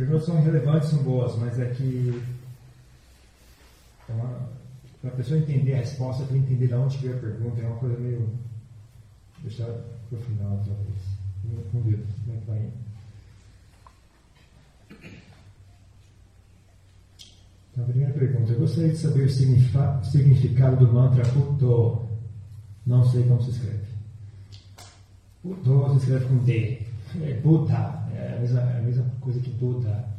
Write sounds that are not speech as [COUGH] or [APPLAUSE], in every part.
perguntas são relevantes, são boas, mas é que então, para a pessoa entender a resposta, que entender de onde veio a pergunta. É uma coisa meio. deixar para o final, talvez. Vamos ver como é que vai. Então, a primeira pergunta. Eu gostaria de saber o significado do mantra Puto. Não sei como se escreve. Puto se escreve com D. É Buddha. É a mesma, é a mesma coisa que Buddha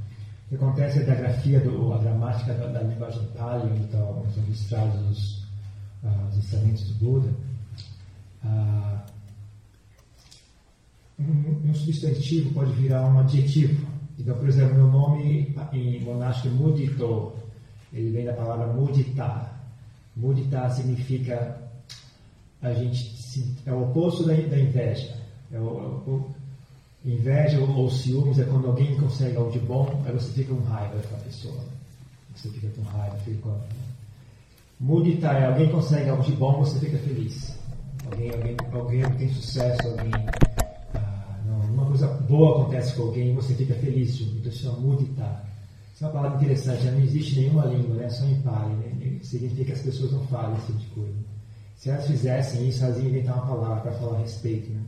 que acontece é da grafia, do, a gramática da, da linguagem Pali, onde estão registrados os, uh, os ensinamentos do Buda. Uh, um, um, substantivo pode virar um adjetivo. Então, por exemplo, meu nome em monástico é Mudito, ele vem da palavra mudita. Mudita significa a gente é o oposto da, inveja. É o, o, Inveja ou, ciúmes é quando alguém consegue algo de bom, aí você fica com raiva daquela pessoa. Você fica com raiva, fica com. Mudita é alguém consegue algo de bom, você fica feliz. Alguém, alguém, alguém tem sucesso, alguém. Ah, uma coisa boa acontece com alguém, você fica feliz. Então é mudita. Isso é uma palavra interessante, já não existe nenhuma língua, né? só em. Né? Significa que as pessoas não falam esse tipo de coisa. Se elas fizessem isso, elas iam inventar uma palavra para falar a respeito. Né?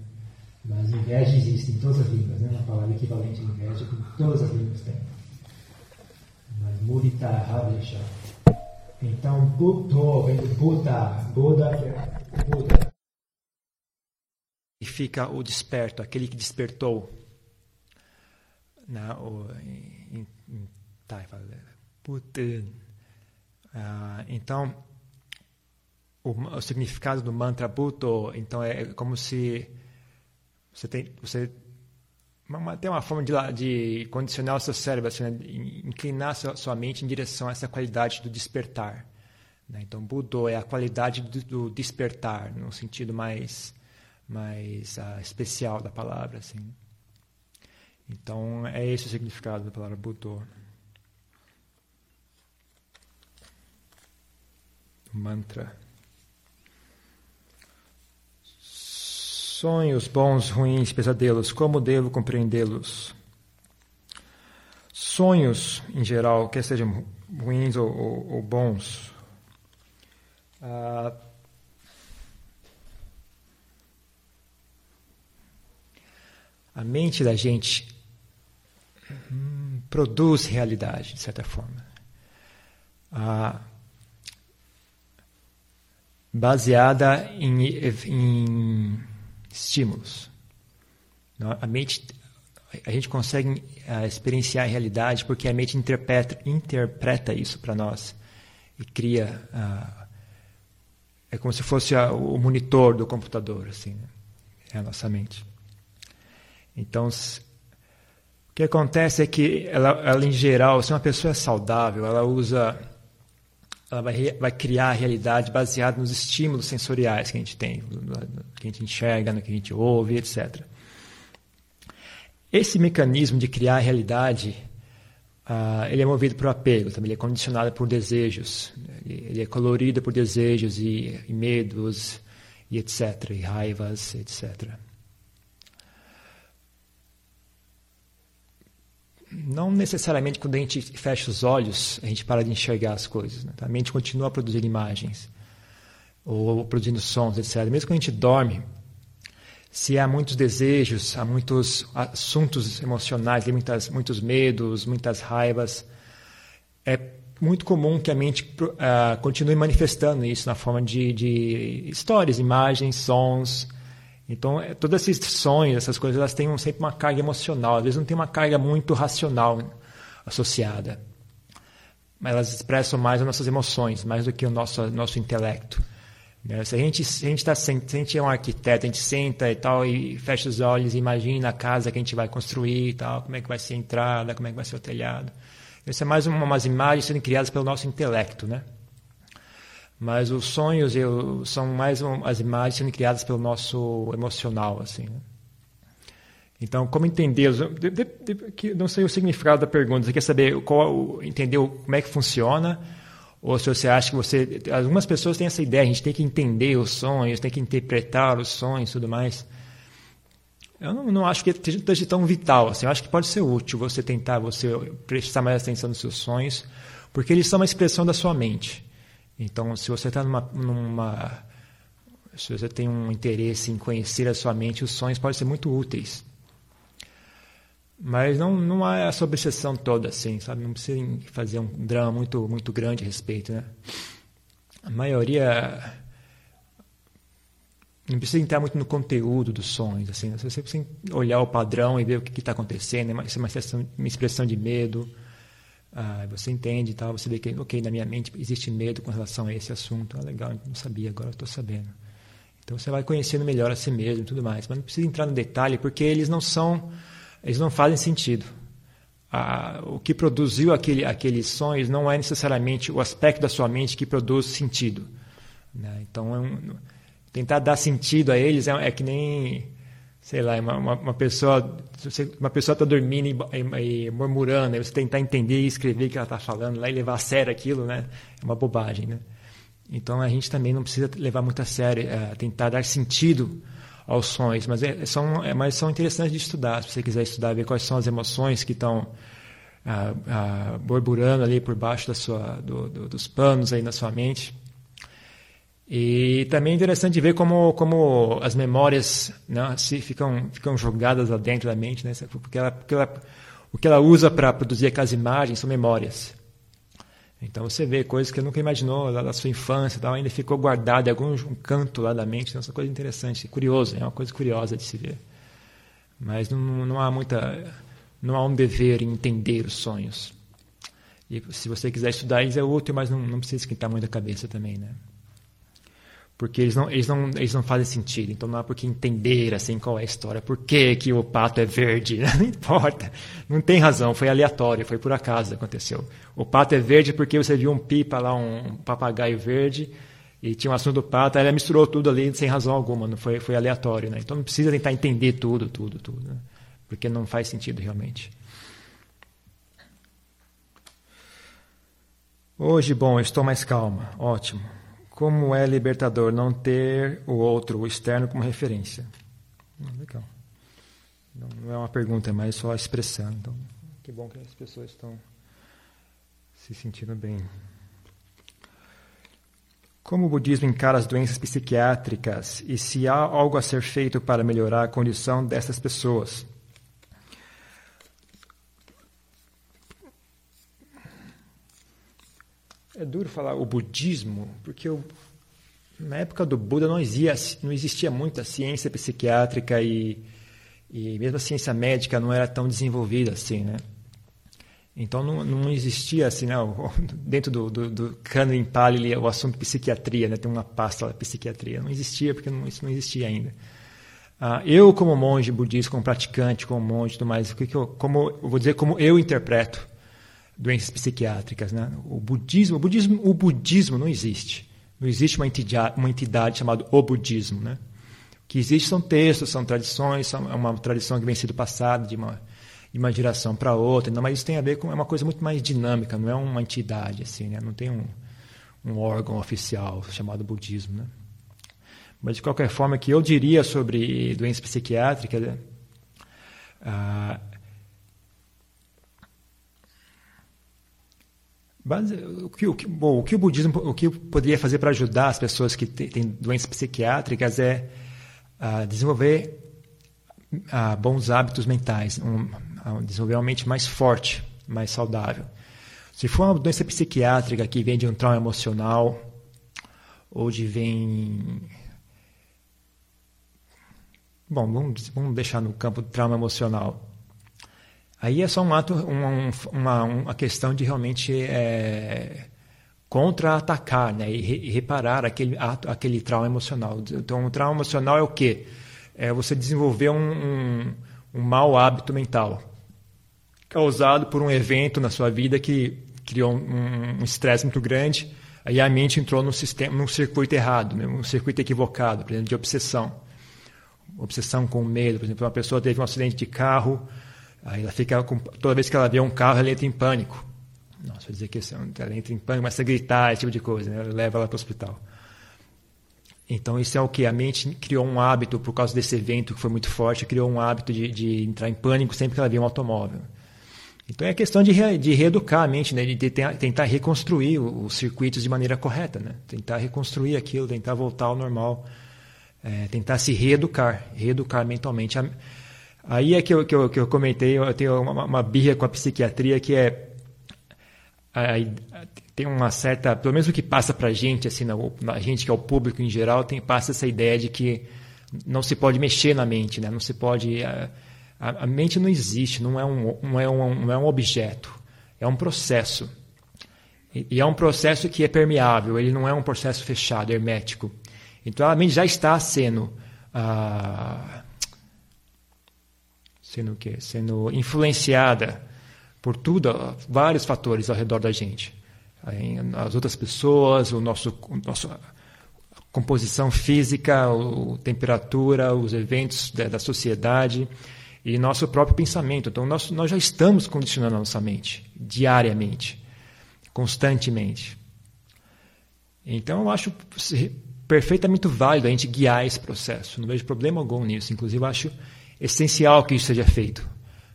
Mas inveja existe em todas as línguas, né? uma palavra equivalente a inveja que todas as línguas têm. Mas mudita havesha. Então, Buddha vem do Buda. Buda que é Buda. E fica o desperto, aquele que despertou. Na, o, em, em, tá, ah, então, o, o, significado do mantra Buddha, então é como se você tem, você uma, tem uma forma de, de condicionar o seu cérebro, assim, né? inclinar sua, sua, mente em direção a essa qualidade do despertar. Né? Então, Budo é a qualidade do, do, despertar, no sentido mais, mais uh, especial da palavra. Assim. Então, é esse o significado da palavra Budo. Mantra. Sonhos bons, ruins, pesadelos, como devo compreendê-los? Sonhos, em geral, quer sejam ruins ou, ou, ou bons, ah, a mente da gente hum, produz realidade, de certa forma. Ah, baseada em, em estímulos. A mente, a gente consegue uh, experienciar a realidade porque a mente interpreta, interpreta isso para nós e cria. Uh, é como se fosse a, o monitor do computador, assim, né? é a nossa mente. Então, o que acontece é que ela, ela em geral, se uma pessoa é saudável, ela usa ela vai, vai criar a realidade baseada nos estímulos sensoriais que a gente tem, que a gente enxerga, no que a gente ouve, etc. Esse mecanismo de criar a realidade, uh, ele é movido por apego, também ele é condicionado por desejos, ele, ele é colorido por desejos e, e medos, e etc., e raivas, etc. não necessariamente quando a gente fecha os olhos a gente para de enxergar as coisas. Né? A mente continua a produzir imagens ou produzindo sons, etc. Mesmo quando a gente dorme, se há muitos desejos, há muitos assuntos emocionais, muitas, muitos medos, muitas raivas, é muito comum que a mente uh, continue manifestando isso na forma de, de histórias, imagens, sons, então, é, todos esses sonhos, essas coisas, elas têm sempre uma carga emocional. Às vezes não tem uma carga muito racional associada. Mas elas expressam mais as nossas emoções, mais do que o nosso, nosso intelecto. Né? Se a gente se a gente, tá, se a gente é um arquiteto, a gente senta e tal e fecha os olhos e imagina a casa que a gente vai construir e tal, como é que vai ser a entrada, como é que vai ser o telhado. Isso é mais uma, umas imagens sendo criadas pelo nosso intelecto, né? Mas os sonhos eu, são mais as imagens sendo criadas pelo nosso emocional, assim. Né? Então, como entender? Não sei o significado da pergunta. Você quer saber qual, entender como é que funciona? Ou se você acha que você. Algumas pessoas têm essa ideia, a gente tem que entender os sonhos, tem que interpretar os sonhos e tudo mais. Eu não, não acho que seja tão vital. Assim, eu acho que pode ser útil você tentar você prestar mais atenção nos seus sonhos, porque eles são uma expressão da sua mente. Então, se você está numa, numa, se você tem um interesse em conhecer a sua mente, os sonhos podem ser muito úteis. Mas não, não há essa obsessão toda assim, sabe? Não precisa fazer um drama muito, muito grande a respeito, né? A maioria não precisa entrar muito no conteúdo dos sonhos, assim. Né? Você precisa olhar o padrão e ver o que está acontecendo. É uma, é uma, expressão, uma expressão de medo. Ah, você entende e tal. Você vê que, ok, na minha mente existe medo com relação a esse assunto. Ah, legal, não sabia, agora estou sabendo. Então você vai conhecendo melhor a si mesmo e tudo mais. Mas não precisa entrar no detalhe, porque eles não são, eles não fazem sentido. Ah, o que produziu aquele, aqueles sonhos não é necessariamente o aspecto da sua mente que produz sentido. Né? Então, é um, tentar dar sentido a eles é, é que nem, sei lá, uma, uma, pessoa uma pessoa está dormindo e, e, murmurando, aí você tentar entender e escrever o que ela está falando lá e levar a sério aquilo, né? É uma bobagem, né? Então a gente também não precisa levar muito a sério, é, tentar dar sentido aos sonhos, mas, é, são, é, mas são interessantes de estudar. Se você quiser estudar, ver quais são as emoções que estão ah, ah, borburando ali por baixo da sua, do, do, dos panos aí na sua mente. E também é interessante ver como, como as memórias né, se ficam, ficam jogadas lá dentro da mente, né, porque, ela, porque ela, o que ela usa para produzir aquelas imagens são memórias. Então você vê coisas que nunca imaginou lá da sua infância, tal, ainda ficou guardado em algum um canto lá da mente. Então, essa coisa interessante, curiosa, é uma coisa curiosa de se ver. Mas não, não há muita, não há um dever em entender os sonhos. E se você quiser estudar eles é útil, mas não, não precisa esquentar muito a cabeça também, né? Porque eles não, eles não, eles não fazem sentido. Então não há por que entender assim qual é a história, por que, que o pato é verde, [LAUGHS] não importa, não tem razão, foi aleatório, foi por acaso que aconteceu. O pato é verde porque você viu um pipa lá, um papagaio verde, e tinha um assunto do pato, ela misturou tudo ali sem razão alguma, não foi, foi aleatório, né? Então não precisa tentar entender tudo, tudo, tudo, né? porque não faz sentido realmente. Hoje, bom, estou mais calma, ótimo. Como é libertador não ter o outro, o externo, como referência? Hum, legal. Não é uma pergunta, é mais só a expressão. Então, que bom que as pessoas estão se sentindo bem. Como o budismo encara as doenças psiquiátricas e se há algo a ser feito para melhorar a condição dessas pessoas? Duro falar o budismo, porque eu, na época do Buda não existia, não existia muita ciência psiquiátrica e, e mesmo a ciência médica não era tão desenvolvida assim, né? Então não, não existia assim, né? dentro do, do, do Canon Pali o assunto psiquiatria, né? tem uma pasta lá, psiquiatria. Não existia porque não, isso não existia ainda. Ah, eu como monge budista, como praticante, como monge, tudo mais, que, que eu, como eu vou dizer como eu interpreto doenças psiquiátricas. Né? O budismo, o budismo, o budismo não existe. Não existe uma entidade, uma entidade chamada o budismo. Né? O que existe são textos, são tradições, são, é uma tradição que vem sendo passada de uma, de uma geração para outra. Não, mas isso tem a ver com é uma coisa muito mais dinâmica. Não é uma entidade assim, né? Não tem um, um órgão oficial chamado budismo, né? Mas de qualquer forma, que eu diria sobre doenças psiquiátricas, né? ah, O que, o, que, bom, o que o budismo o que poderia fazer para ajudar as pessoas que têm doenças psiquiátricas é uh, desenvolver uh, bons hábitos mentais, um, uh, desenvolver uma mente mais forte, mais saudável. Se for uma doença psiquiátrica que vem de um trauma emocional ou de vem bom vamos, vamos deixar no campo do trauma emocional Aí é só um ato, uma, uma, uma questão de realmente é, contra-atacar né? e, reparar aquele, ato, aquele trauma emocional. Então, o trauma emocional é o quê? É você desenvolver um, um, um mau hábito mental causado por um evento na sua vida que criou um estresse muito grande. Aí a mente entrou num, sistema, num circuito errado, né? um circuito equivocado, por exemplo, de obsessão. Obsessão com medo. Por exemplo, uma pessoa teve um acidente de carro Aí ela fica com, toda vez que ela vê um carro, ela entra em pânico. Nossa, vou dizer que ela entra em pânico, começa a gritar, esse tipo de coisa, né? leva ela para o hospital. Então, isso é o que? A mente criou um hábito, por causa desse evento que foi muito forte, criou um hábito de, de entrar em pânico sempre que ela via um automóvel. Então, é questão de, re, de reeducar a mente, né? de, tentar reconstruir os circuitos de maneira correta. Né? Tentar reconstruir aquilo, tentar voltar ao normal. É, tentar se reeducar, reeducar mentalmente. Aí é que eu, que eu, que eu comentei, eu tenho uma, uma birra com a psiquiatria que é tem uma certa, pelo menos o que passa para a gente, assim, na, na, gente que é o público em geral, tem passa essa ideia de que não se pode mexer na mente, né? Não se pode, a, a, a mente não existe, não é um, não é um, não é um objeto, é um processo. E, e é um processo que é permeável, ele não é um processo fechado, hermético. Então a mente já está sendo ah, sendo o quê? Sendo influenciada por tudo, vários fatores ao redor da gente as outras pessoas, o nosso, o composição física, a temperatura, os eventos da, da, sociedade e nosso próprio pensamento. Então, nós, nós já estamos condicionando a nossa mente diariamente, constantemente. Então, eu acho perfeitamente válido a gente guiar esse processo. Não vejo problema algum nisso. Inclusive, eu acho essencial que isso seja feito.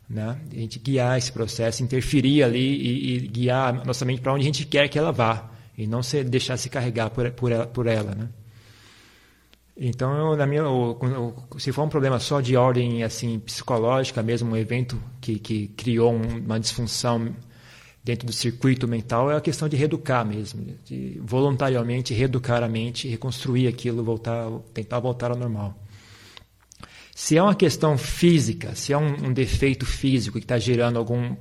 Né? A gente guiar esse processo, interferir ali e, e guiar nossa mente para onde a gente quer que ela vá e não se deixar se carregar por, por ela. Por ela né? Então, eu, na minha, eu, se for um problema só de ordem assim psicológica, mesmo um evento que, que criou uma disfunção dentro do circuito mental, é a questão de reeducar mesmo, de voluntariamente reeducar a mente, reconstruir aquilo, voltar, tentar voltar ao normal. Se é uma questão física, se é um, um defeito físico que está gerando algum,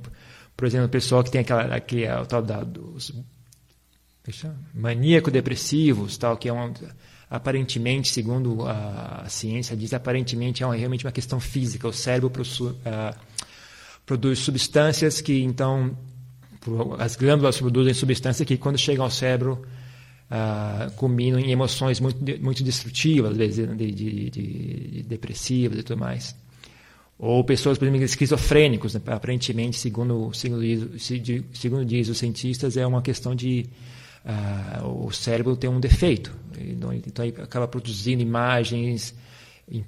por exemplo, pessoal que tem aquela, aquele, o tal da, dos maníaco-depressivos, tal, que é um, aparentemente, segundo a, a, ciência diz, aparentemente é uma, realmente uma questão física. O cérebro uh, produz substâncias que, então, as glândulas produzem substâncias que, quando chegam ao cérebro, uh, culminam em emoções muito, muito destrutivas, às vezes de, de, de, depressivas e tudo mais. Ou pessoas, por exemplo, esquizofrênicos, né? aparentemente, segundo, segundo, diz, segundo diz os cientistas, é uma questão de uh, o cérebro tem um defeito. Então, ele acaba produzindo imagens,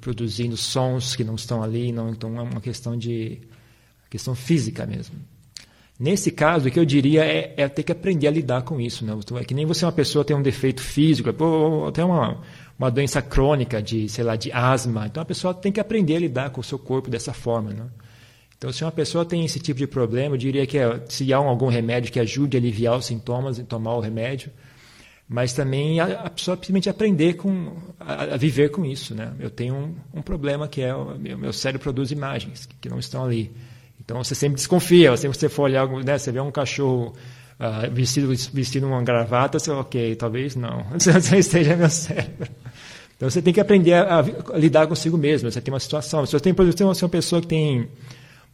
produzindo sons que não estão ali, não, então é uma questão de questão física mesmo. Nesse caso, o que eu diria é, é, ter que aprender a lidar com isso. Né? É que nem você, uma pessoa, tem um defeito físico, ou até uma, uma doença crônica de, sei lá, de asma. Então, a pessoa tem que aprender a lidar com o seu corpo dessa forma. Né? Então, se uma pessoa tem esse tipo de problema, eu diria que é, se há algum remédio que ajude a aliviar os sintomas, tomar o remédio. Mas também a, a pessoa simplesmente aprender com, a, a, viver com isso. Né? Eu tenho um, um problema que é o meu, meu cérebro produz imagens que não estão ali. Então você sempre desconfia, sempre você for olhar, né, você vê um cachorro uh, vestido, vestido uma gravata, você, ok, talvez não, [LAUGHS] você esteja meu cérebro. Então você tem que aprender a, a, lidar consigo mesmo. Você tem uma situação. Se você tem, por exemplo, uma pessoa que tem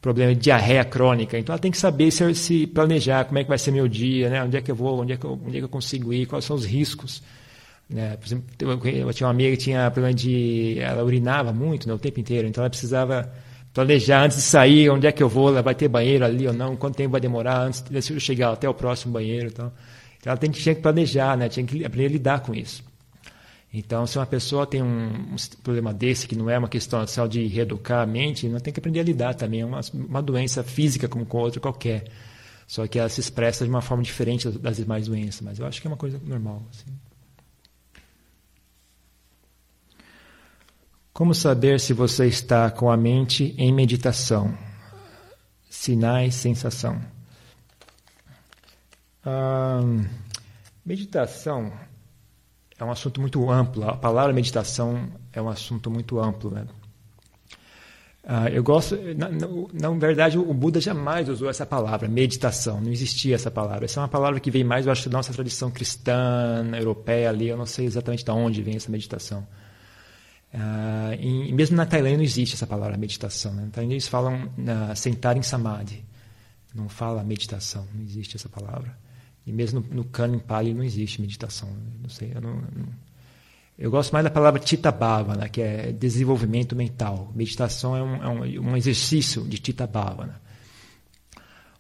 problema de diarreia crônica, então ela tem que saber se, se, planejar, como é que vai ser meu dia, né? onde é que eu vou, onde é que eu, onde é que eu consigo ir, quais são os riscos. Né? Por exemplo, eu tinha uma amiga que tinha problema de. Ela urinava muito né, o tempo inteiro, então ela precisava planejar antes de sair, onde é que eu vou, vai ter banheiro ali ou não, quanto tempo vai demorar antes de eu chegar até o próximo banheiro. Então, então ela tem que, tinha que planejar, né? tinha que aprender a lidar com isso. Então, se uma pessoa tem um, um problema desse, que não é uma questão só de reeducar a mente, não tem que aprender a lidar também. É uma, uma doença física como com outra qualquer. Só que ela se expressa de uma forma diferente das demais doenças. Mas eu acho que é uma coisa normal. Assim. Como saber se você está com a mente em meditação? Sinais, sensação. meditação é um assunto muito amplo. A palavra meditação é um assunto muito amplo. Né? Uh, eu gosto, na, na, na, verdade, o Buda jamais usou essa palavra, meditação. Não existia essa palavra. Essa é uma palavra que vem mais, eu acho, da nossa tradição cristã, europeia ali. Eu não sei exatamente de onde vem essa meditação. Uh, mesmo na Tailândia não existe essa palavra meditação. Né? Na Tailândia eles falam uh, sentar em samadhi. Não fala meditação, não existe essa palavra. E mesmo no, no Kanin Pali não existe meditação. Não sei, eu, não, não, eu gosto mais da palavra Chitta Bhavana, né? que é desenvolvimento mental. Meditação é um, é um, um exercício de Chitta Bhavana.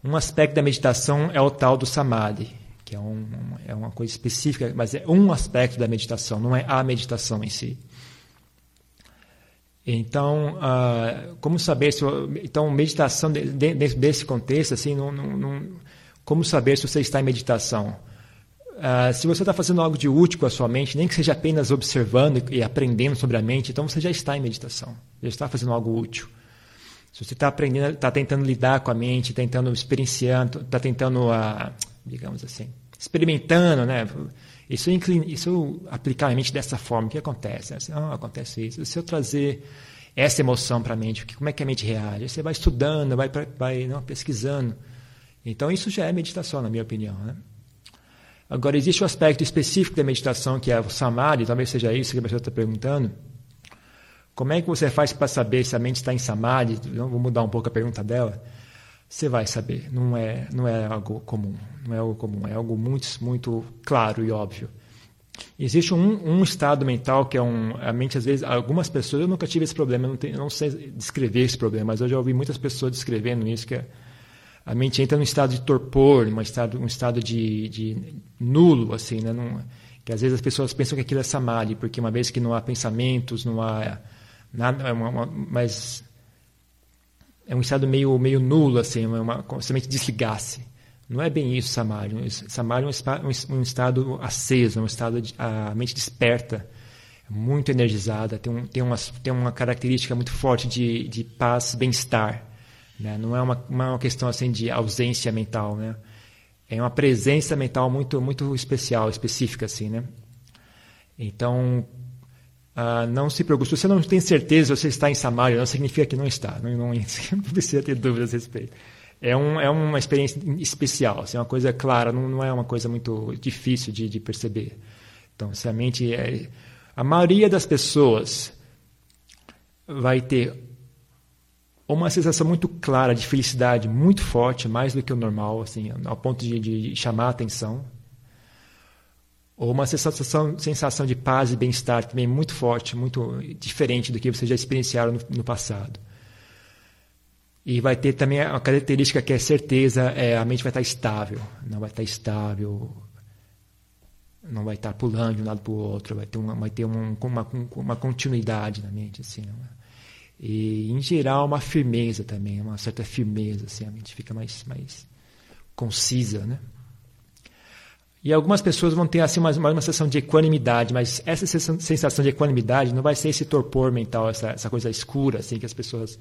Um aspecto da meditação é o tal do Samadhi, que é, um, é uma coisa específica, mas é um aspecto da meditação, não é a meditação em si. Então, uh, como saber se então meditação dentro desse contexto assim, não, não, não, como saber se você está em meditação? Uh, se você está fazendo algo de útil com a sua mente, nem que seja apenas observando e aprendendo sobre a mente, então você já está em meditação, já está fazendo algo útil. Se você está aprendendo, está tentando lidar com a mente, tentando experienciando, está tentando, uh, digamos assim, experimentando, né? Isso, isso aplicar a mente dessa forma, o que acontece? Assim, oh, acontece isso. Se eu trazer essa emoção para a mente, como é que a mente reage? Você vai estudando, vai, vai não, pesquisando. Então, isso já é meditação, na minha opinião. Né? Agora, existe um aspecto específico da meditação, que é o samadhi, talvez seja isso que a pessoa está perguntando. Como é que você faz para saber se a mente está em samadhi? Vou mudar um pouco a pergunta dela você vai saber. Não é, não é algo comum. Não é algo comum. É algo muito, muito claro e óbvio. Existe um, um estado mental que é um. A mente, às vezes, algumas pessoas. Eu nunca tive esse problema, eu não, não sei descrever esse problema, mas eu já ouvi muitas pessoas descrevendo isso, que é, a mente entra num estado de torpor, num estado, um estado de, de nulo, assim, né? Que às vezes as pessoas pensam que aquilo é samadhi, porque uma vez que não há pensamentos, não há nada, é uma, uma, mas é um estado meio, meio nulo, assim, uma, como se a mente desligasse. Não é bem isso, Samário. Samário é um, um estado aceso, é um estado de, a mente desperta, muito energizada, tem, um, tem, uma, tem uma característica muito forte de, de paz, bem-estar. Né? Não, é uma, é uma questão assim de ausência mental, né? É uma presença mental muito muito especial, específica assim, né? Então, ah, não se preocupe. Se você não tem certeza se você está em Samaria, não significa que não está. Não, não, [LAUGHS] não precisa ter dúvidas a respeito. É, um, é uma experiência especial, assim, é uma coisa clara, não, não é uma coisa muito difícil de, de perceber. Então, se a mente é, a maioria das pessoas vai ter uma sensação muito clara de felicidade, muito forte, mais do que o normal, assim, ao ponto de, de chamar a atenção ou uma sensação, sensação de paz e bem-estar também muito forte, muito diferente do que vocês já experienciaram no, no, passado. E vai ter também a característica que é certeza, é, a mente vai estar estável, não vai estar estável, não vai estar pulando de um lado para o outro, vai ter uma, vai ter uma, uma, continuidade na mente, assim. E, em geral, uma firmeza também, uma certa firmeza, assim, a mente fica mais, mais concisa, né? E algumas pessoas vão ter assim uma, uma sensação de equanimidade, mas essa sensação de equanimidade não vai ser esse torpor mental, essa, essa coisa escura assim que as pessoas,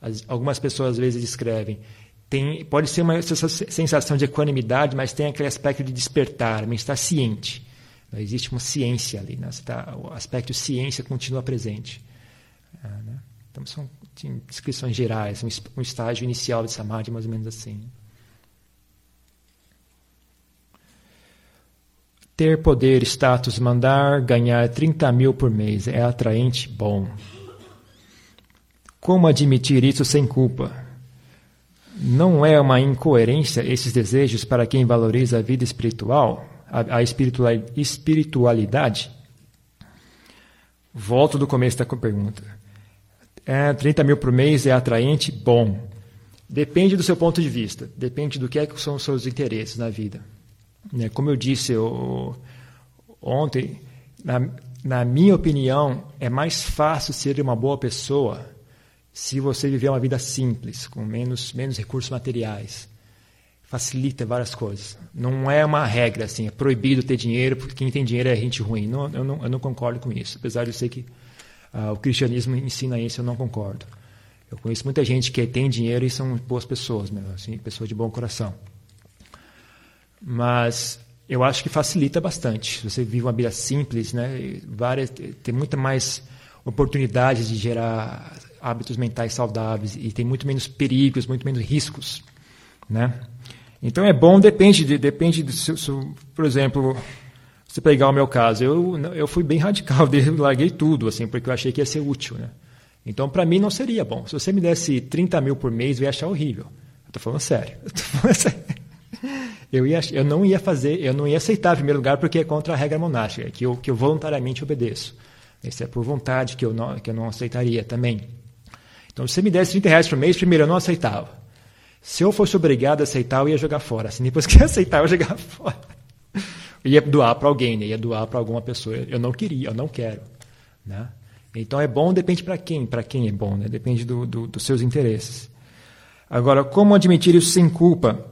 as, algumas pessoas às vezes descrevem. Tem, pode ser uma sensação de equanimidade, mas tem aquele aspecto de despertar, mas está ciente. Existe uma ciência ali, né? Tá, o aspecto ciência continua presente. Ah, né? Então são descrições gerais, um, um estágio inicial de samadhi mais ou menos assim. Ter poder, status, mandar, ganhar 30 mil por mês é atraente? Bom. Como admitir isso sem culpa? Não é uma incoerência esses desejos para quem valoriza a vida espiritual, a, a espiritualidade? Volto do começo da pergunta. É, 30 mil por mês é atraente? Bom. Depende do seu ponto de vista, depende do que, é que são os seus interesses na vida. Né? Como eu disse eu, ontem, na, na minha opinião, é mais fácil ser uma boa pessoa se você viver uma vida simples, com menos, menos recursos materiais. Facilita várias coisas. Não é uma regra assim, é proibido ter dinheiro, porque quem tem dinheiro é gente ruim. Não, eu, não, eu não concordo com isso. Apesar de eu ser que uh, o cristianismo ensina isso, eu não concordo. Eu conheço muita gente que tem dinheiro e são boas pessoas, assim, pessoas de bom coração. Mas eu acho que facilita bastante. Você vive uma vida simples, né? Várias, tem muita mais oportunidades de gerar hábitos mentais saudáveis e tem muito menos perigos, muito menos riscos, né? Então é bom, depende, de, depende do seu, seu, por exemplo, se pegar o meu caso, eu eu fui bem radical, [LAUGHS] larguei tudo, assim, porque eu achei que ia ser útil, né? Então para mim não seria bom. Se você me desse 30 mil por mês, eu ia achar horrível. Eu tô falando sério. [LAUGHS] Eu tô falando sério [LAUGHS] eu, ia, eu não ia fazer, eu não ia aceitar em primeiro lugar porque é contra a regra monástica, que eu, que eu voluntariamente obedeço. Isso é por vontade que eu não, que eu não aceitaria também. Então, se você me desse 30 reais por mês, primeiro eu não aceitava. Se eu fosse obrigado a aceitar, eu ia jogar fora. Assim, depois que eu aceitar, eu ia jogar [LAUGHS] fora. ia doar para alguém, né? ia doar para alguma pessoa. Eu não queria, eu não quero. Né? Então é bom, depende para quem, para quem é bom, né? depende do, do, dos seus interesses. Agora, como admitir isso sem culpa?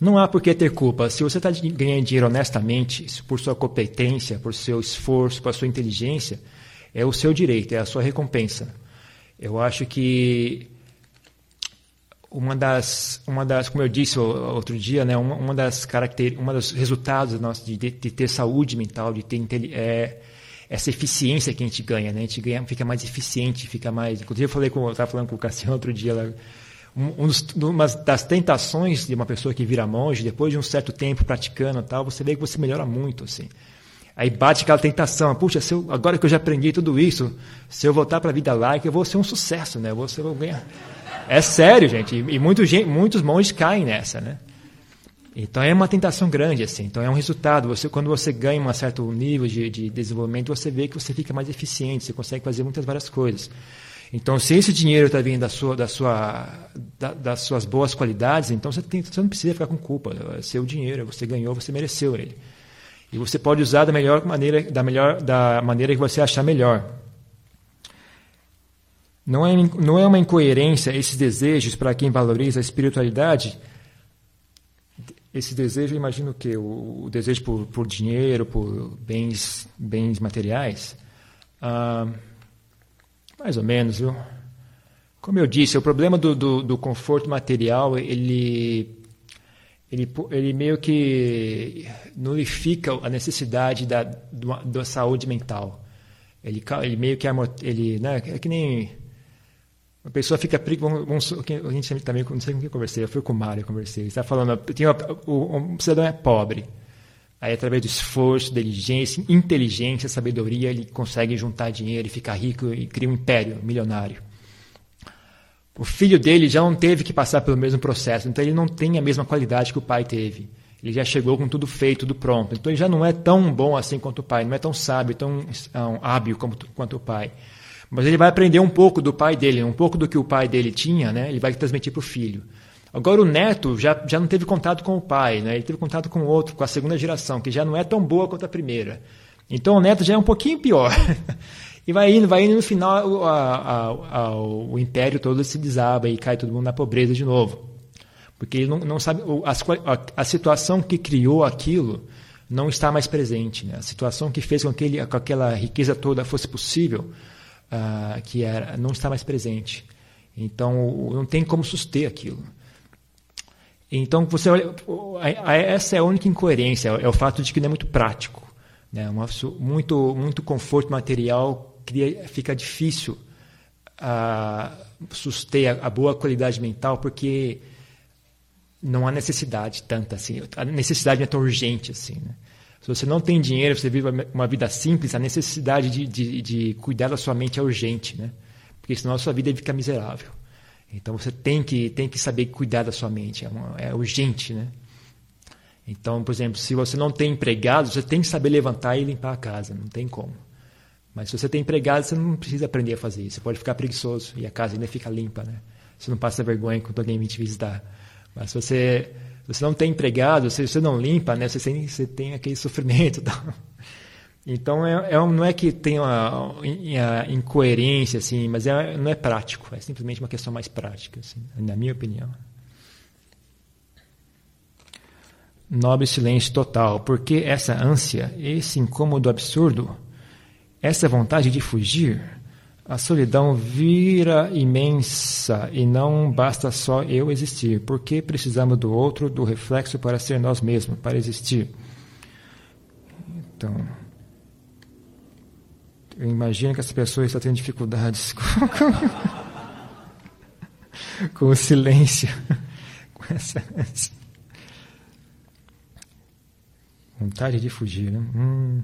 Não há por que ter culpa. Se você está ganhando dinheiro honestamente, por sua competência, por seu esforço, por sua inteligência, é o seu direito, é a sua recompensa. Eu acho que uma das, uma das, como eu disse outro dia, né, uma, uma das características, uma dos resultados nosso de, de, ter saúde mental, de ter é, essa eficiência que a gente ganha, né? A gente ganha, fica mais eficiente, fica mais. Inclusive eu falei com, estava falando com o Cassiano outro dia, lá, um, uma das tentações de uma pessoa que vira monge, depois de um certo tempo praticando, tal, você vê que você melhora muito, assim. Aí bate aquela tentação, puxa, se eu, agora que eu já aprendi tudo isso, se eu voltar para a vida laica, eu vou ser um sucesso, né? Eu vou, ser, eu vou ganhar. É sério, gente. E, e muitos, muitos monges caem nessa, né? Então é uma tentação grande, assim. Então é um resultado. Você, quando você ganha um certo nível de, de desenvolvimento, você vê que você fica mais eficiente, você consegue fazer muitas várias coisas. Então, se esse dinheiro está vindo da sua, da sua, da, das suas boas qualidades, então você, tem, você não precisa ficar com culpa. É seu dinheiro, você ganhou, você mereceu ele. E você pode usar da melhor maneira, da melhor, da maneira que você achar melhor. Não é, não é uma incoerência esses desejos para quem valoriza a espiritualidade. Esse desejo, eu imagino que o, o desejo por, por, dinheiro, por bens, bens materiais, ah, mais ou menos, viu? Como eu disse, o problema do, do, do conforto material, ele, ele, ele meio que nulifica a necessidade da, da saúde mental. Ele, ele meio que ele, né, é que nem a pessoa fica. Vamos, a gente também, não sei com quem eu conversei, eu fui com o Mário, eu conversei. Está falando, tinha, o, o cidadão é pobre. Aí, através do esforço, diligência, inteligência, sabedoria, ele consegue juntar dinheiro e ficar rico e cria um império milionário. O filho dele já não teve que passar pelo mesmo processo, então ele não tem a mesma qualidade que o pai teve. Ele já chegou com tudo feito, tudo pronto. Então ele já não é tão bom assim quanto o pai, não é tão sábio, tão hábil como, quanto o pai. Mas ele vai aprender um pouco do pai dele, um pouco do que o pai dele tinha, né? ele vai transmitir para o filho. Agora o neto já, já não teve contato com o pai, né? ele teve contato com outro, com a segunda geração, que já não é tão boa quanto a primeira. Então o neto já é um pouquinho pior. [LAUGHS] e vai indo, vai indo, no final a, a, a, o império todo se desaba e cai todo mundo na pobreza de novo. Porque ele não, não sabe, a, a situação que criou aquilo não está mais presente. Né? A situação que fez com que ele, com aquela riqueza toda fosse possível uh, que era, não está mais presente. Então, não tem como suster aquilo. Então, você olha, essa é a única incoerência, é o fato de que não é muito prático. Né? Uma, muito, muito conforto material cria, fica difícil uh, suster a, a boa qualidade mental, porque não há necessidade tanta assim. A necessidade não é tão urgente assim. Né? Se você não tem dinheiro, você vive uma vida simples, a necessidade de, de, de cuidar da sua mente é urgente, né? Porque senão a sua vida fica miserável. Então você tem que, tem que saber cuidar da sua mente, é, uma, é urgente, né? Então, por exemplo, se você não tem empregado, você tem que saber levantar e limpar a casa, não tem como. Mas se você tem empregado, você não precisa aprender a fazer isso. Você pode ficar preguiçoso e a casa ainda fica limpa, né? Você não passa vergonha quando alguém vem te visitar. Mas se você você não tem empregado, se você não limpa, né, você, tem, você tem aquele sofrimento. [LAUGHS] Tal. Então, é, é, não é que tem uma, uma incoerência, assim, mas é, não é prático, é simplesmente uma questão mais prática, assim, na minha opinião. Nobre silêncio total, porque essa ânsia, esse incômodo absurdo, essa vontade de fugir, a solidão vira imensa e não basta só eu existir, porque precisamos do outro, do reflexo para ser nós mesmos, para existir. Então, eu imagino que as pessoas estão tendo dificuldades [LAUGHS] com, com o silêncio, com essa vontade de fugir. Né? Hum.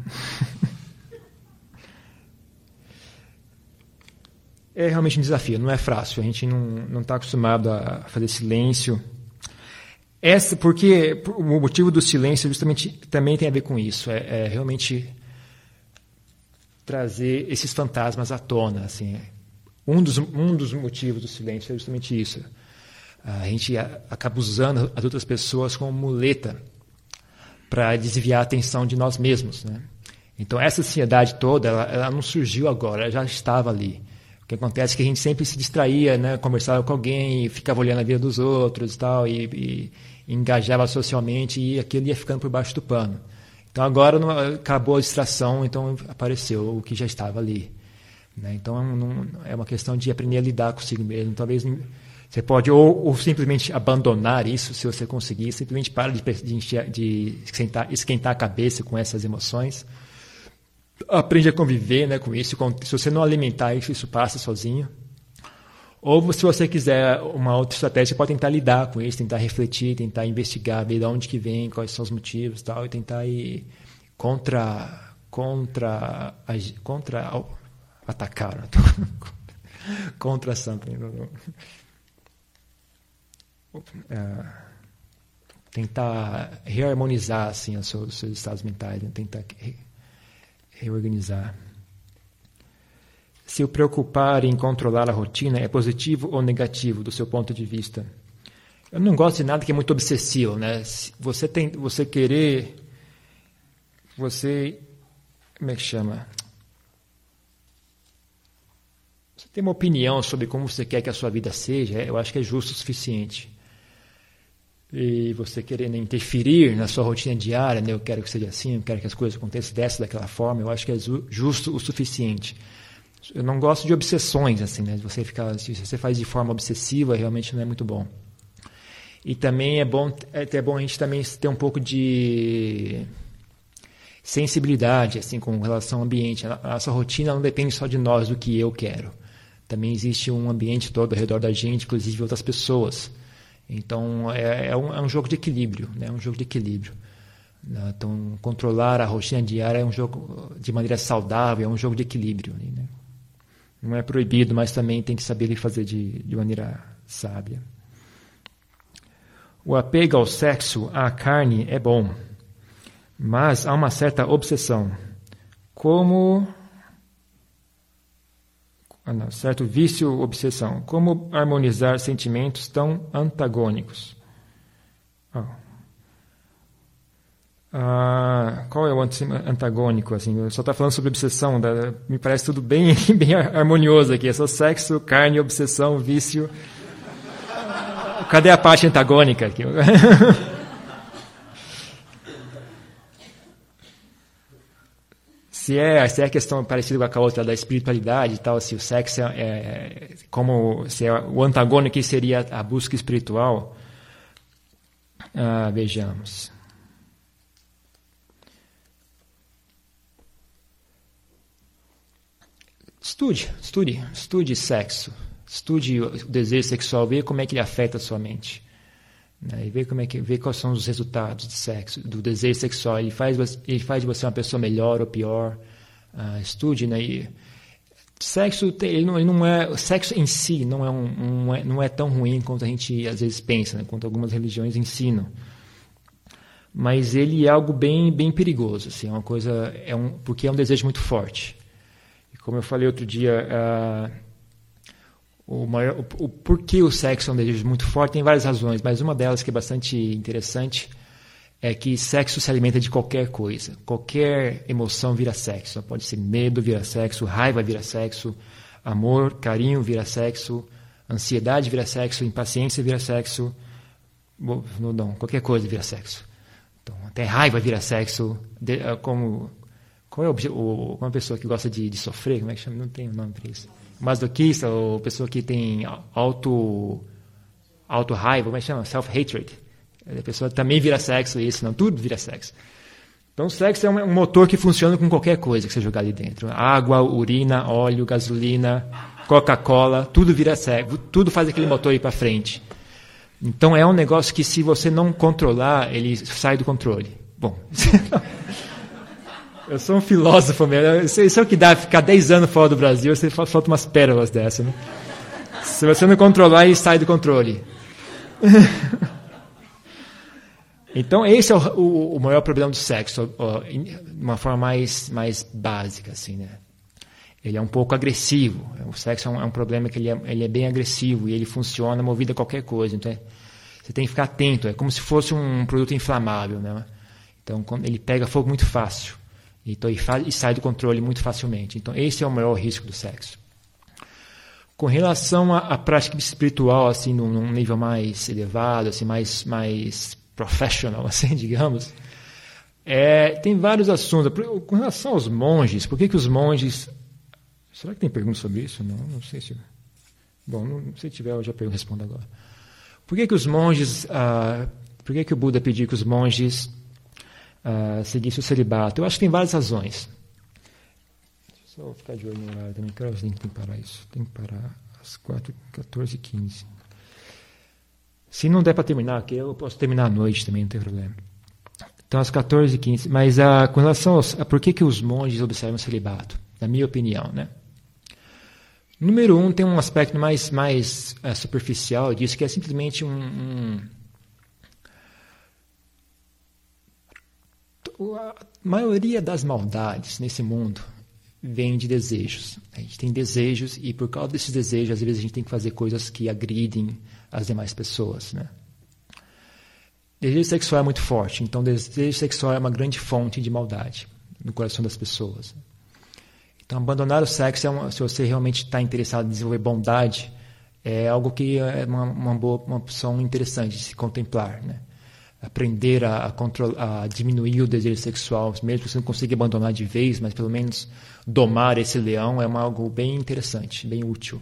é realmente um desafio, não é fácil. A gente não está acostumado a fazer silêncio. Essa, porque o motivo do silêncio justamente também tem a ver com isso. É, é realmente trazer esses fantasmas à tona. Assim. Um, dos, um dos motivos do silêncio é justamente isso. A gente acaba usando as outras pessoas como muleta para desviar a atenção de nós mesmos, né? Então essa ansiedade toda, ela, ela, não surgiu agora, ela já estava ali. O que acontece é que a gente sempre se distraía, né? Conversava com alguém, ficava olhando a vida dos outros e tal, e, e, engajava socialmente e aquilo ia ficando por baixo do pano. Então agora não, acabou a distração, então apareceu o que já estava ali. Né? Então não, é uma questão de aprender a lidar consigo mesmo. Talvez você pode ou, ou, simplesmente abandonar isso, se você conseguir, simplesmente para de, de, de esquentar, esquentar, a cabeça com essas emoções. Aprende a conviver né, com isso. Se você não alimentar isso, isso passa sozinho. Ou se você quiser uma outra estratégia, pode tentar lidar com isso, tentar refletir, tentar investigar, ver de onde que vem, quais são os motivos tal, e tentar ir contra, contra, contra atacar, [LAUGHS] contra something é, tentar reharmonizar assim os seus, os seus estados mentais, né? tentar re, reorganizar. Se o preocupar em controlar a rotina é positivo ou negativo do seu ponto de vista? Eu não gosto de nada que é muito obsessivo, né? Você tem, você querer, você, como é que chama? Você tem uma opinião sobre como você quer que a sua vida seja, eu acho que é justo o suficiente e você querendo interferir na sua rotina diária, né? eu quero que seja assim, eu quero que as coisas aconteçam dessa daquela forma, eu acho que é justo o suficiente. Eu não gosto de obsessões assim, né? Você ficar, se você faz de forma obsessiva, realmente não é muito bom. E também é bom, é até bom a gente também ter um pouco de sensibilidade assim com relação ao ambiente. A nossa rotina não depende só de nós, do que eu quero. Também existe um ambiente todo ao redor da gente, inclusive outras pessoas. Então é, é, um, é um, jogo de equilíbrio, né? É um jogo de equilíbrio. Né? Então controlar a rotina diária é um jogo de maneira saudável, é um jogo de equilíbrio. Né? Não é proibido, mas também tem que saber fazer de, de maneira sábia. O apego ao sexo, à carne, é bom, mas há uma certa obsessão. Como ah, não, certo vício obsessão. Como harmonizar sentimentos tão antagônicos? Oh. Ah, qual é o antagônico? Assim, só está falando sobre obsessão. Da, me parece tudo bem, [LAUGHS] bem harmonioso aqui. É só sexo, carne, obsessão, vício. Cadê a parte antagônica aqui? [LAUGHS] se é se é questão parecida com a outra da espiritualidade e tal se o sexo é, é como se é, o antagônico seria a busca espiritual ah, vejamos estude estude estude sexo estude o desejo sexual veja como é que ele afeta a sua mente né? E ver como é que ver quais são os resultados do sexo, do desejo sexual. Ele faz ele faz de você uma pessoa melhor ou pior. Uh, estude, né? E sexo ele não, ele não é sexo em si não é um, um é, não é tão ruim quanto a gente às vezes pensa, né? quanto algumas religiões ensinam. Mas ele é algo bem bem perigoso, assim, é uma coisa é um porque é um desejo muito forte. Como eu falei outro dia, uh, o, maior, o, o porquê o sexo é um desejo muito forte tem várias razões, mas uma delas que é bastante interessante é que sexo se alimenta de qualquer coisa. Qualquer emoção vira sexo. Pode ser medo vira sexo, raiva vira sexo, amor, carinho vira sexo, ansiedade vira sexo, impaciência vira sexo, não, não qualquer coisa vira sexo. Então, até raiva vira sexo. Ah, como é o, o, uma pessoa que gosta de, de sofrer? Como é que chama? Não tem um nome para isso masoquista ou pessoa que tem auto auto raiva, como é que chama? Self hatred. A pessoa também vira sexo isso, não tudo vira sexo. Então, o sexo é um motor que funciona com qualquer coisa que você jogar ali dentro. Água, urina, óleo, gasolina, Coca-Cola, tudo vira sexo, tudo faz aquele motor ir para frente. Então, é um negócio que se você não controlar, ele sai do controle. Bom, [LAUGHS] Eu sou um filósofo mesmo. Isso é o que dá ficar 10 anos fora do Brasil, você falta umas pérolas dessa, né? Se você não controlar, ele sai do controle. [LAUGHS] então, esse é o, o, o, maior problema do sexo, de uma forma mais, mais básica, assim, né? Ele é um pouco agressivo. O sexo é um, é um problema que ele é, ele é, bem agressivo e ele funciona movido a qualquer coisa. Então, é, você tem que ficar atento. É como se fosse um produto inflamável, né? Então, ele pega fogo muito fácil. Então, e, e sai do controle muito facilmente. Então, esse é o maior risco do sexo. Com relação à, à prática espiritual, assim, num, num, nível mais elevado, assim, mais, mais professional, [LAUGHS] assim, digamos, é, tem vários assuntos. Com relação aos monges, por que, que os monges. Será que tem pergunta sobre isso? Não, não sei se. Bom, não, se tiver, eu já respondo agora. Por que, que os monges. Ah, por que, que o Buda pediu que os monges uh, seguisse o celibato? Eu acho que tem várias razões. Deixa eu só ficar de olho no horário também. Que horas tem que parar isso? Tem que parar às 4, 14 e 15. Se não der para terminar aqui, eu posso terminar à noite também, não tem problema. Então, às 14 e 15. Mas uh, com relação aos, a por que, que os monges observam o celibato? Na minha opinião, né? Número um, tem um aspecto mais, mais uh, superficial disso, que é simplesmente um, um a maioria das maldades nesse mundo vem de desejos. A gente tem desejos e por causa desses desejos, às vezes a gente tem que fazer coisas que agridem as demais pessoas, né? Desejo sexual é muito forte, então desejo sexual é uma grande fonte de maldade no coração das pessoas. Então abandonar o sexo, é se você realmente está interessado em desenvolver bondade, é algo que é uma, uma boa, uma opção interessante de se contemplar, né? Aprender a, a, a, diminuir o desejo sexual, mesmo que você não consiga abandonar de vez, mas pelo menos domar esse leão é uma, algo bem interessante, bem útil.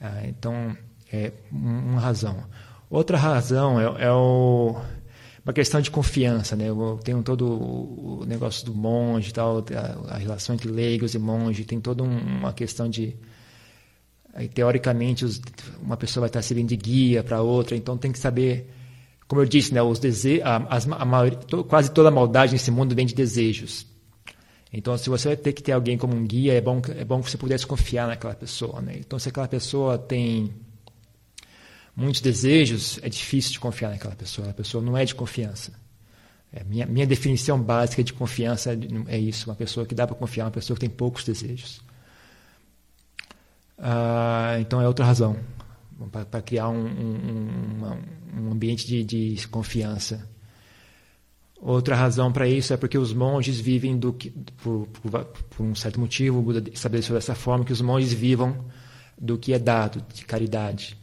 Ah, então, é uma razão. Outra razão é, é o, uma questão de confiança. Né? Eu tenho todo o negócio do monge, tal, a, a relação entre leigos e monge, tem toda um, uma questão de. Teoricamente, uma pessoa vai estar servindo de guia para outra, então tem que saber como eu disse, né, os dese a, a maioria, quase toda a maldade nesse mundo vem de desejos. Então, se você vai ter que ter alguém como um guia, é bom, é bom que você pudesse confiar naquela pessoa. Né? Então, se aquela pessoa tem muitos desejos, é difícil de confiar naquela pessoa. A pessoa não é de confiança. É, minha, minha definição básica de confiança é, é isso: uma pessoa que dá para confiar, uma pessoa que tem poucos desejos. Ah, então, é outra razão para criar um, um, um ambiente de, de, confiança. Outra razão para isso é porque os monges vivem do que, por, por, por, um certo motivo, o Buda estabeleceu dessa forma que os monges vivam do que é dado, de caridade.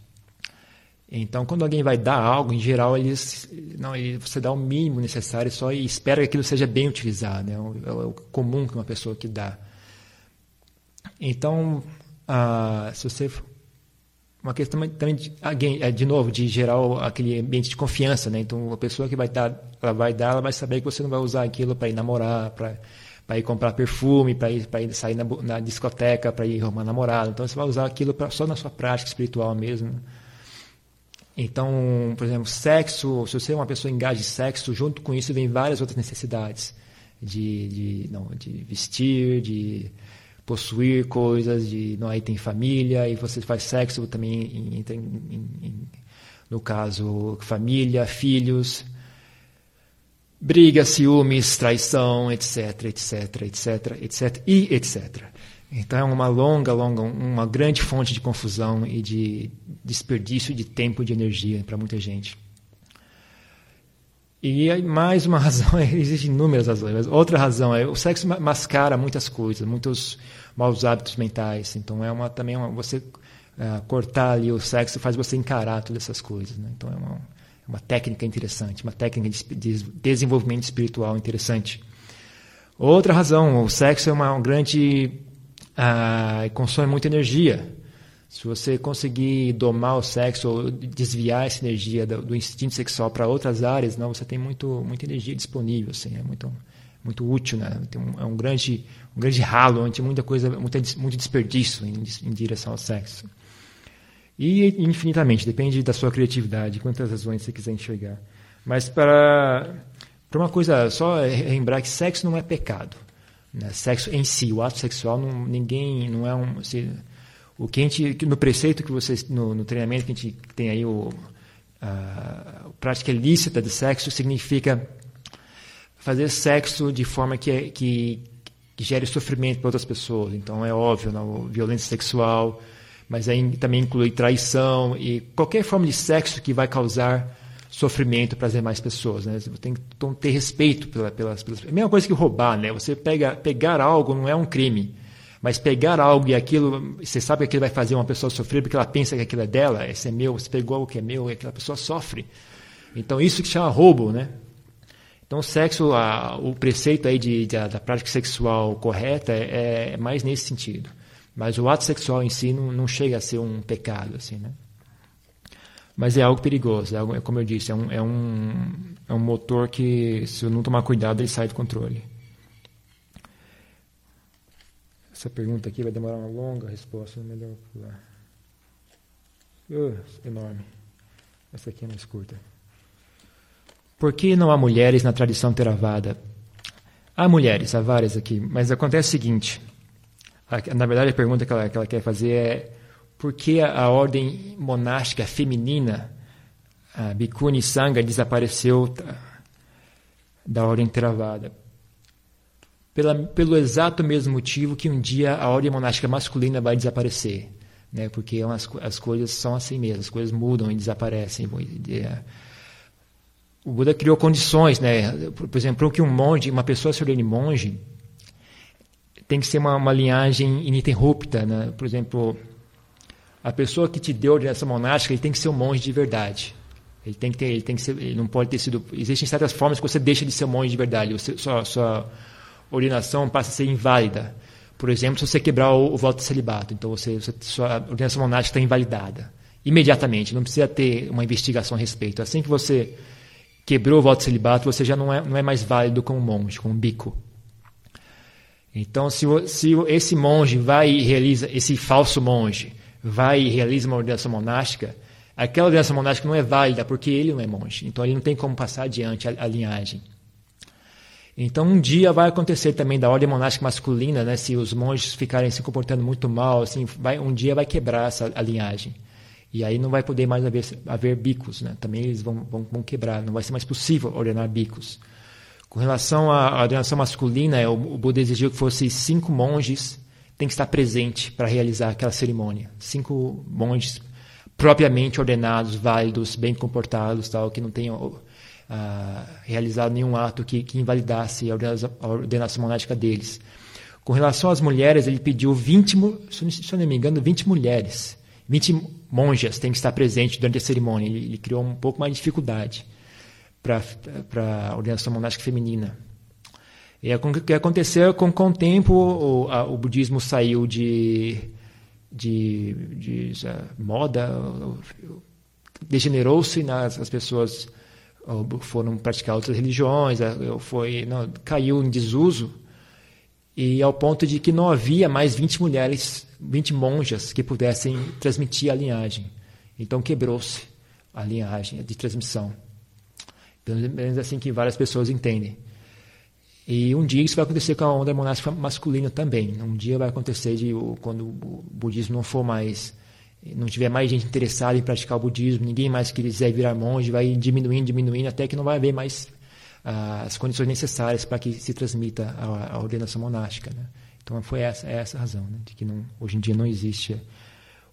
Então, quando alguém vai dar algo, em geral, eles, não, você dá o mínimo necessário só e espera que aquilo seja bem utilizado. É o, é comum que uma pessoa que dá. Então, ah, se você uma questão também de, é, de novo de gerar aquele ambiente de confiança, né? Então a pessoa que vai dar, ela vai dar, ela vai saber que você não vai usar aquilo para ir namorar, para para ir comprar perfume, para ir ir sair na, na discoteca, para ir arrumar namorado. Então você vai usar aquilo pra, só na sua prática espiritual mesmo. Né? Então, por exemplo, sexo, se você é uma pessoa engaja em sexo, junto com isso vem várias outras necessidades de, de, não, de vestir, de possuir coisas, de não aí tem família e você faz sexo também entra no caso família, filhos, briga, ciúmes, traição, etc, etc, etc, etc e etc. Então é uma longa, longa, uma grande fonte de confusão e de desperdício de tempo e de energia para muita gente. E mais uma [LAUGHS] razão, existem inúmeras razões, outra razão é o sexo mascara muitas coisas, muitos maus hábitos mentais. Então é uma também uma, você é, cortar ali o sexo faz você encarar todas essas coisas. Né? Então é uma, é uma técnica interessante, uma técnica de, de desenvolvimento espiritual interessante. Outra razão, o sexo é uma um grande ah, consome muita energia. Se você conseguir domar o sexo ou desviar essa energia do, do instinto sexual para outras áreas, não, você tem muito, muita energia disponível, assim, é muito, muito útil, né? Tem um, é um grande, um grande ralo onde muita coisa, muita, muito desperdício em, em direção ao sexo. E infinitamente, depende da sua criatividade, quantas razões você quiser enxergar. Mas para, para uma coisa, só lembrar que sexo não é pecado. Né? Sexo em si, o ato sexual, não, ninguém, não é um... o que a gente, no preceito que vocês, no, no treinamento que a gente tem aí, o, a, a prática ilícita de sexo significa fazer sexo de forma que, que, que gere sofrimento para outras pessoas. Então é óbvio, não, violência sexual, mas aí também inclui traição e qualquer forma de sexo que vai causar sofrimento para as demais pessoas. Né? Você tem que ter respeito pela, pelas, pelas. É a mesma coisa que roubar. Né? Você pega, pegar algo não é um crime. Mas pegar algo e aquilo, você sabe que aquilo vai fazer uma pessoa sofrer porque ela pensa que aquilo é dela, esse é meu, você pegou algo que é meu e aquela pessoa sofre. Então isso que chama roubo, né? Então o sexo, a, o preceito aí de, de, da prática sexual correta é, é, mais nesse sentido. Mas o ato sexual em si não, não chega a ser um pecado, assim, né? Mas é algo perigoso, é algo, como eu disse, é um, é, um, é um motor que, se eu não tomar cuidado, ele sai do controle. Essa pergunta aqui vai demorar uma longa resposta, é melhor pular. Enorme. Essa aqui é mais curta. Por que não há mulheres na tradição Theravada? Há mulheres, há várias aqui, mas acontece o seguinte: na verdade, a pergunta que ela, que ela quer fazer é por que a, ordem monástica feminina, a Bhikkhuni Sangha, desapareceu da ordem Theravada? Pela, pelo exato mesmo motivo que um dia a ordem monástica masculina vai desaparecer. Né? Porque é as, as coisas são assim mesmo, as coisas mudam e desaparecem. É, o Buda criou condições, né? Por exemplo, que um monge, uma pessoa se orene monge, tem que ser uma, uma linhagem ininterrupta, né? Por exemplo, a pessoa que te deu a ordenação monástica, ele tem que ser um monge de verdade. Ele tem que ter, ele tem que ser, ele não pode ter sido. Existem certas formas que você deixa de ser um monge de verdade. Você, sua ordenação passa a ser inválida. Por exemplo, se você quebrar o, o voto de celibato, então você, sua ordenação monástica está invalidada imediatamente. Não precisa ter uma investigação a respeito. Assim que você quebrou o voto de celibato, você já não é, não é mais válido como monge, como bico. Então, se, se esse monge vai e realiza, esse falso monge, vai e realiza uma ordenação monástica, aquela ordenação monástica não é válida porque ele não é monge. Então, ele não tem como passar adiante a, a linhagem. Então, um dia vai acontecer também da ordem monástica masculina, né, se os monges ficarem se comportando muito mal, assim, vai, um dia vai quebrar essa a linhagem. E aí não vai poder mais haver, haver bicos, né? Também eles vão, vão, vão, quebrar, não vai ser mais possível ordenar bicos. Com relação à ordenação masculina, o, o Buda exigiu que fosse cinco monges tem que estar presente para realizar aquela cerimônia. Cinco monges propriamente ordenados, válidos, bem comportados, tal, que não tenham uh, realizado nenhum ato que, que invalidasse a ordenação, monástica deles. Com relação às mulheres, ele pediu 20, se eu não me engano, 20 mulheres 20 monjas têm que estar presentes durante a cerimônia. Ele, ele criou um pouco mais de dificuldade para a ordenação monástica feminina. E o que aconteceu com, com o tempo, o, a, o budismo saiu de, de, de, de moda, degenerou-se, né? as pessoas foram praticar outras religiões, foi, não, caiu em desuso, e ao ponto de que não havia mais 20 mulheres 20 monjas que pudessem transmitir a linhagem. Então quebrou-se a linhagem de transmissão. Pelo menos assim que várias pessoas entendem. E um dia isso vai acontecer com a onda monástica masculina também. Um dia vai acontecer de quando o budismo não for mais não tiver mais gente interessada em praticar o budismo, ninguém mais quiser virar monge, vai diminuindo, diminuindo, até que não vai haver mais ah, as condições necessárias para que se transmita a, a ordenação monástica. Né? Então foi essa, é essa a razão, né, de que não, hoje em dia não existe,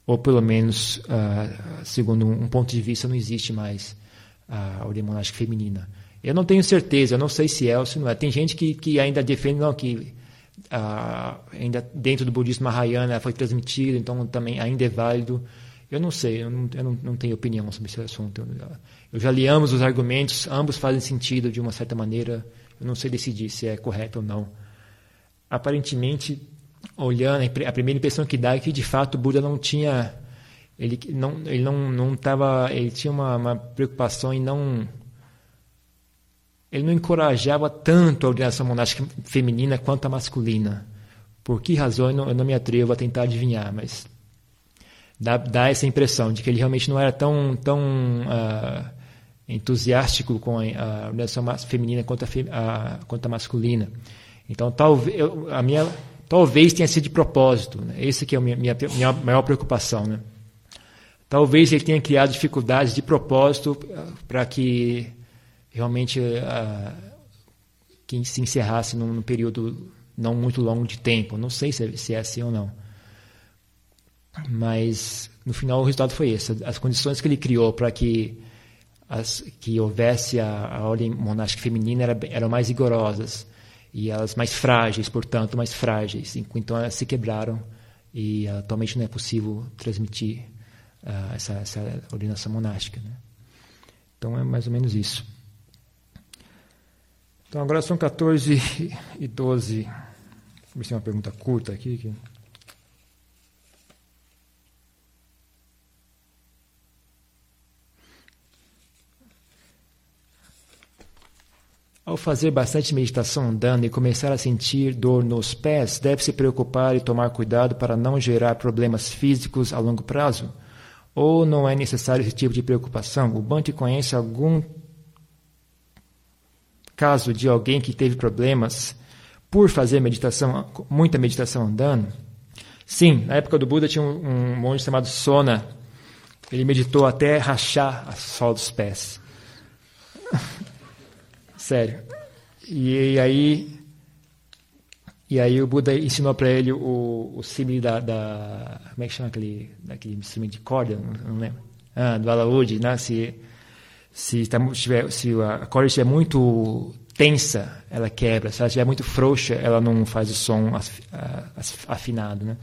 ou pelo menos, uh, segundo um, ponto de vista, não existe mais a ordem monástica feminina. Eu não tenho certeza, eu não sei se é ou se não é. Tem gente que, que ainda defende não, que uh, ainda dentro do budismo Mahayana foi transmitido, então também ainda é válido. Eu não sei, eu não, eu não, não tenho opinião sobre esse assunto. Eu, eu já li ambos os argumentos, ambos fazem sentido de uma certa maneira. Eu não sei decidir se é correto ou não aparentemente, olhando, a primeira impressão que dá é que de fato o Buda não tinha. Ele não ele não estava ele tinha uma, uma, preocupação em não ele não encorajava tanto a ordenação monástica feminina quanto a masculina por que razão eu não, eu não me atrevo a tentar adivinhar mas dá, dá essa impressão de que ele realmente não era tão tão uh, entusiástico com a, ordenação feminina quanto a, a, quanto a masculina então, talvez, a minha, talvez tenha sido de propósito. Né? Esse que é a minha, minha, minha maior preocupação. Né? Talvez ele tenha criado dificuldades de propósito ah, para que realmente uh, que se encerrasse num, num, período não muito longo de tempo. Não sei se é, se é assim ou não. Mas, no final, o resultado foi esse. As condições que ele criou para que que houvesse a, a ordem monástica feminina era, eram mais rigorosas e elas mais frágeis, portanto, mais frágeis. Então elas se quebraram e atualmente não é possível transmitir uh, essa, essa, ordenação monástica. Né? Então é mais ou menos isso. Então agora são 14 e 12. Vamos ver se é uma pergunta curta aqui. aqui. Ao fazer bastante meditação andando e começar a sentir dor nos pés, deve se preocupar e tomar cuidado para não gerar problemas físicos a longo prazo? Ou não é necessário esse tipo de preocupação? O Bante conhece algum caso de alguém que teve problemas por fazer meditação, muita meditação andando? Sim, na época do Buda tinha um, monge chamado Sona. Ele meditou até rachar a sola dos pés. [LAUGHS] Sério. E, e, aí e aí o Buda ensinou para ele o, o símile da, da, Como é que chama aquele, daquele de corda? Não, não lembro. Ah, do alaúde, né? Se, se, tá, estiver, se a corda estiver muito tensa, ela quebra. Se ela estiver muito frouxa, ela não faz o som afinado, né?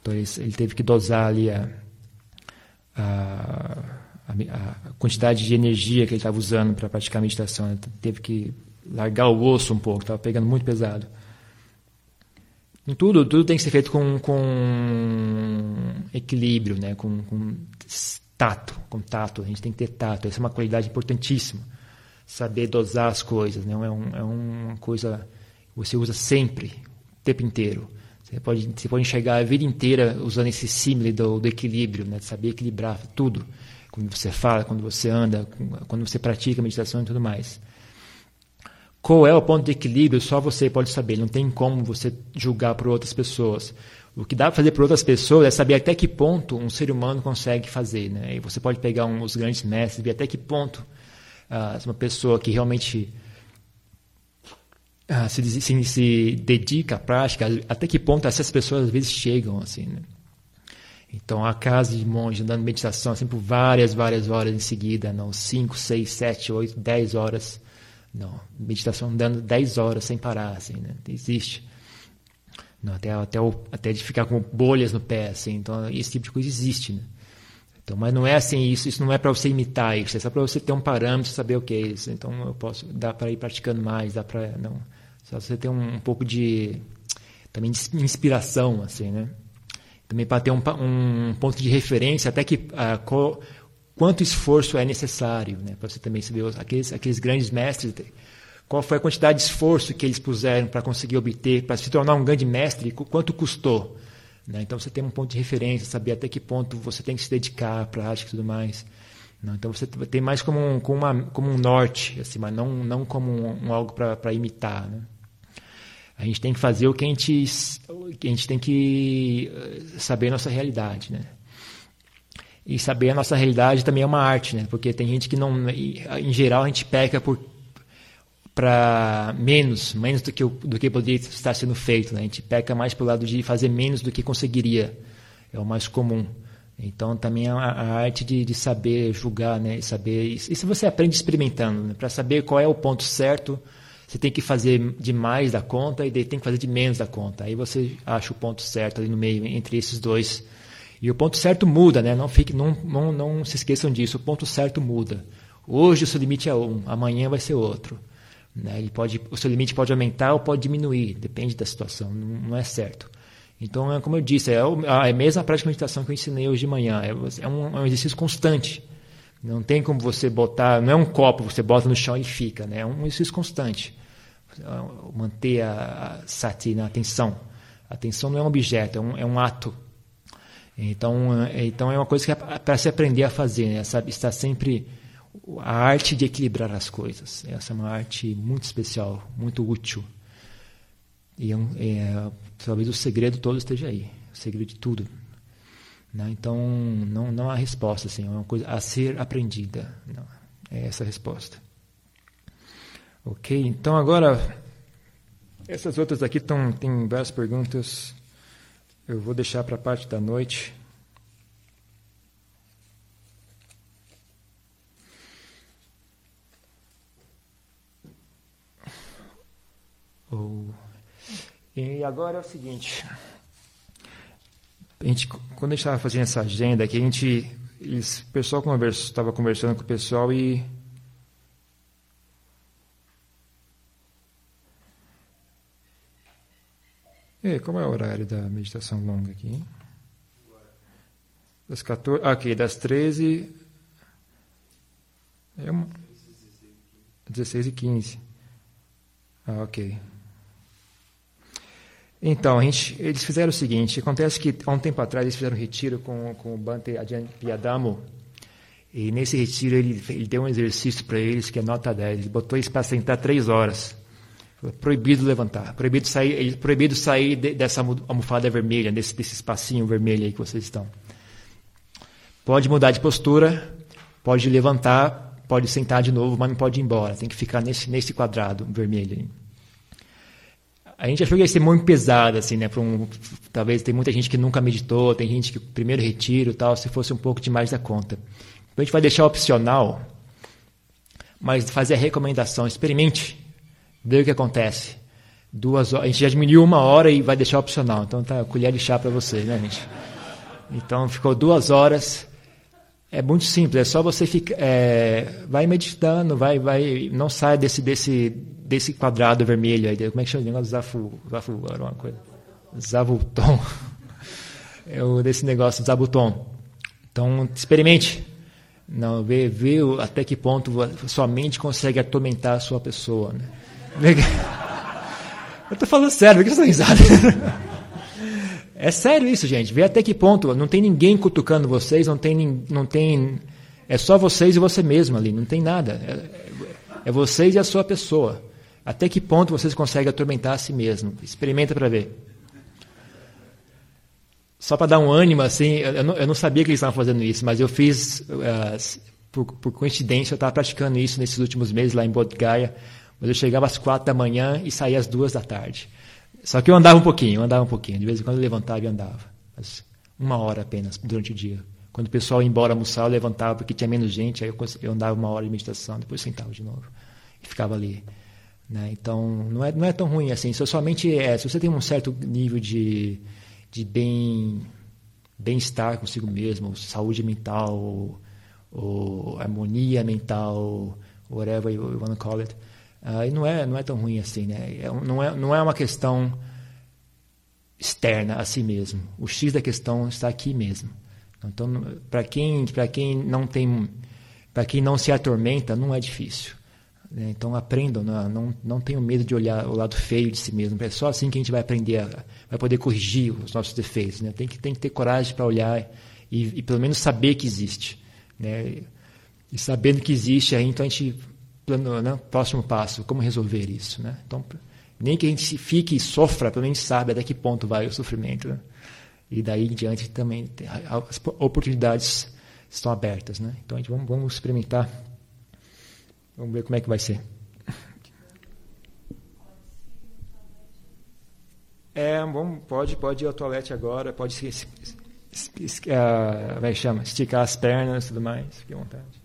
Então ele, ele teve que dosar ali a, a a, quantidade de energia que ele estava usando para praticar a meditação. Ele teve que largar o osso um pouco, estava pegando muito pesado. Em tudo, tudo tem que ser feito com, com equilíbrio, né? com, com tato, com tato. A gente tem que ter tato. Essa é uma qualidade importantíssima. Saber dosar as coisas. Né? É, um, é uma coisa que você usa sempre, o tempo inteiro. Você pode, você pode enxergar a vida inteira usando esse símile do, do equilíbrio, né? de saber equilibrar tudo quando você fala, quando você anda, quando você pratica meditação e tudo mais. Qual é o ponto de equilíbrio? Só você pode saber. Não tem como você julgar por outras pessoas. O que dá para fazer por outras pessoas é saber até que ponto um ser humano consegue fazer. Né? E você pode pegar um, os grandes mestres e ver até que ponto ah, uma pessoa que realmente ah, se, se, se, dedica à prática, até que ponto essas pessoas às vezes chegam. assim. Né? Então, a casa de monge andando meditação assim por várias, várias horas em seguida, não 5, 6, 7, 8, 10 horas. Não, meditação andando 10 horas sem parar, assim, né? Existe. Até, até, até de ficar com bolhas no pé, assim. Então, esse tipo de coisa existe, né? Então, mas não é assim, isso, isso não é para você imitar isso, é só para você ter um parâmetro, saber o que é isso. Então, eu posso, dá para ir praticando mais, dá para, não, só você ter um, um pouco de, também de inspiração, assim, né? também para ter um, um, ponto de referência, até que uh, qual, quanto esforço é necessário, né? para você também saber aqueles, aqueles grandes mestres, qual foi a quantidade de esforço que eles puseram para conseguir obter, para se tornar um grande mestre, quanto custou. Né? Então você tem um ponto de referência, saber até que ponto você tem que se dedicar prática e tudo mais. Né? Então você tem mais como um, como, uma, como um norte, assim, mas não, não como um, um algo para imitar. Né? A gente tem que fazer o que a gente, a gente tem que eh, saber a nossa realidade, né? E saber a nossa realidade também é uma arte, né? Porque tem gente que não, em geral, a gente peca por para menos, menos do que do que poderia estar sendo feito, né? A gente peca mais pelo lado de fazer menos do que conseguiria, é o mais comum. Então também a, a arte de, de, saber julgar, né? E saber isso você aprende experimentando, né? para saber qual é o ponto certo você tem que fazer de mais da conta e tem que fazer de menos da conta. Aí você acha o ponto certo ali no meio entre esses dois. E o ponto certo muda, né? Não, fique, não, não, não se esqueçam disso. O ponto certo muda. Hoje o seu limite é um, amanhã vai ser outro. Né? Ele pode, o seu limite pode aumentar ou pode diminuir, depende da situação, não, não é certo. Então, é como eu disse, é, a, é a mesma prática de meditação que eu ensinei hoje de manhã. É, é, um, é um exercício constante. Não tem como você botar, não é um copo, você bota no chão e fica, né? É um exercício constante manter a, sati, na atenção. A atenção não é um objeto, é um, é um ato. Então, é, então é uma coisa que é para se aprender a fazer, né? Está sempre a arte de equilibrar as coisas. Essa é uma arte muito especial, muito útil. E é, é, talvez o segredo todo esteja aí, o segredo de tudo. Né? Então, não, não há resposta, assim, é uma coisa a ser aprendida. Não, é essa a resposta. Ok, então agora essas outras aqui tão, tem várias perguntas. Eu vou deixar para a parte da noite. E agora é o seguinte. A gente, quando a gente estava fazendo essa agenda, que a gente, eles, o pessoal estava conversando com o pessoal e E como é o horário da meditação longa aqui? Das 14, ah, ok, das 13 é uma, 16 e 15. Ah, ok. Então, gente, eles fizeram o seguinte: acontece que há um tempo atrás eles fizeram um retiro com, com o Bante Ajahn Piadamo, e nesse retiro ele, ele deu um exercício para eles que é nota 10. Ele botou eles para sentar três horas. Proibido levantar, proibido sair, proibido sair de, dessa almofada vermelha, desse, desse espacinho vermelho aí que vocês estão. Pode mudar de postura, pode levantar, pode sentar de novo, mas não pode ir embora. Tem que ficar nesse, nesse quadrado vermelho aí. A gente achou que ia ser muito pesado, assim, né? Um, talvez tem muita gente que nunca meditou, tem gente que primeiro retiro tal, se fosse um pouco demais da conta. Então a gente vai deixar opcional, mas fazer a recomendação, experimente Vê o que acontece. Duas horas, a gente já diminuiu uma hora e vai deixar opcional. Então tá colher de chá para vocês, né, gente? Então ficou duas horas. É muito simples, é só você ficar, é, vai meditando, vai, vai, não sai desse, desse, desse quadrado vermelho aí. Como é que chama o negócio? Zafu, zafu, uma coisa. Zavuton. [LAUGHS] É o desse negócio, zabuton. Então, experimente. Não, vê, vê até que ponto sua mente consegue atormentar a sua pessoa. Né? [LAUGHS] Eu tô falando sério, por que você tá risada? [LAUGHS] É sério isso, gente. Vê até que ponto. Não tem ninguém cutucando vocês, não tem. Não tem é só vocês e você mesmo ali, não tem nada. É, é vocês e a sua pessoa. Até que ponto vocês conseguem atormentar a si mesmo? Experimenta para ver. Só para dar um ânimo, assim, eu não, eu não, sabia que eles estavam fazendo isso, mas eu fiz, uh, por, por, coincidência, eu estava praticando isso nesses últimos meses lá em Bodh. Mas eu chegava às quatro da manhã e saía às duas da tarde. Só que eu andava um pouquinho, eu andava um pouquinho. De vez em quando eu levantava e andava. Mas uma hora apenas durante o dia. Quando o pessoal ia embora almoçar, eu levantava porque tinha menos gente, aí eu, eu andava uma hora de meditação, depois sentava de novo e ficava ali. Né? Então, não é, não é tão ruim assim. Se, somente é, se você tem um certo nível de, de bem bem-estar consigo mesmo, saúde mental, ou, ou harmonia mental, whatever you, you want to call it, Uh, não é, não é tão ruim assim, né? É, não, é, não é uma questão externa a si mesmo. O X da questão está aqui mesmo. Então, para quem, quem não tem, para quem não se atormenta, não é difícil. Né? Então, aprendam, não, não, não tenham medo de olhar o lado feio de si mesmo. É só assim que a gente vai aprender, vai poder corrigir os nossos defeitos. Né? Tem, que, tem que ter coragem para olhar e, e, pelo menos saber que existe. Né? E sabendo que existe, aí então a gente plano, né, próximo passo, como resolver isso. Né? Então, nem que a gente fique e sofra, pelo menos sabe até que ponto vai o sofrimento. Né? E daí em diante também as oportunidades estão abertas. Né? Então, a gente vamos, vamos experimentar. Vamos ver como é que vai ser. É, bom, pode, pode ir ao toalete agora, pode se, se, se, uh, vai chama, esticar as pernas e tudo mais, fique à vontade.